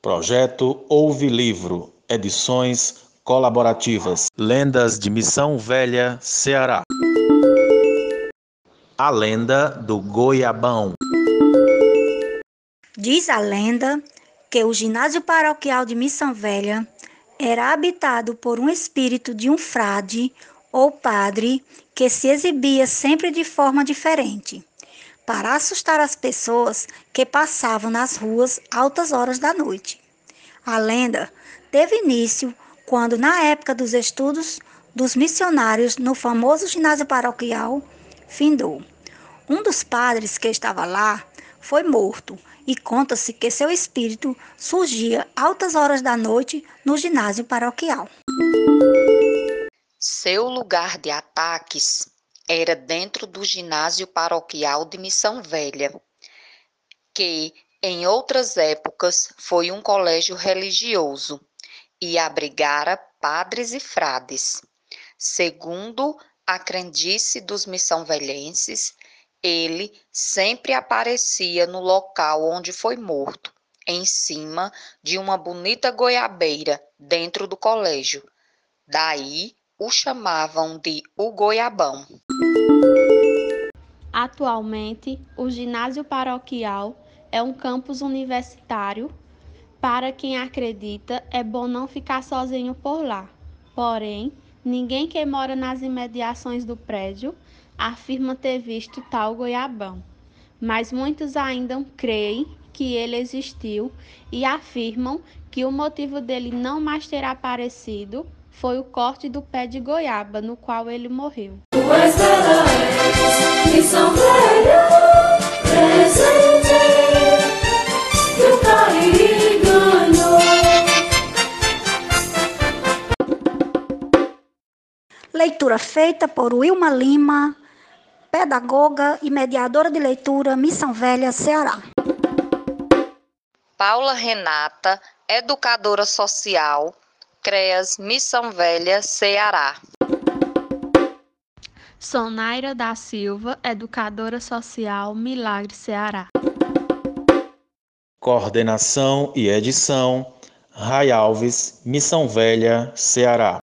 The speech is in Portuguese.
Projeto Ouve Livro, edições colaborativas. Lendas de Missão Velha, Ceará. A lenda do Goiabão. Diz a lenda que o ginásio paroquial de Missão Velha era habitado por um espírito de um frade ou padre que se exibia sempre de forma diferente, para assustar as pessoas que passavam nas ruas altas horas da noite. A lenda teve início quando, na época dos estudos dos missionários no famoso ginásio paroquial, findou. Um dos padres que estava lá foi morto e conta-se que seu espírito surgia altas horas da noite no ginásio paroquial. Seu lugar de ataques era dentro do ginásio paroquial de Missão Velha, que em outras épocas foi um colégio religioso e abrigara padres e frades. Segundo a crendice dos missão-velhenses, ele sempre aparecia no local onde foi morto, em cima de uma bonita goiabeira dentro do colégio. Daí o chamavam de o Goiabão. Atualmente, o ginásio paroquial é um campus universitário. Para quem acredita, é bom não ficar sozinho por lá. Porém, ninguém que mora nas imediações do prédio afirma ter visto tal goiabão. Mas muitos ainda creem que ele existiu e afirmam que o motivo dele não mais ter aparecido foi o corte do pé de goiaba no qual ele morreu. Leitura feita por Wilma Lima, pedagoga e mediadora de leitura, Missão Velha, Ceará. Paula Renata, educadora social, CREAS Missão Velha, Ceará. Sonaira da Silva, educadora social, Milagre, Ceará. Coordenação e edição, Ray Alves, Missão Velha, Ceará.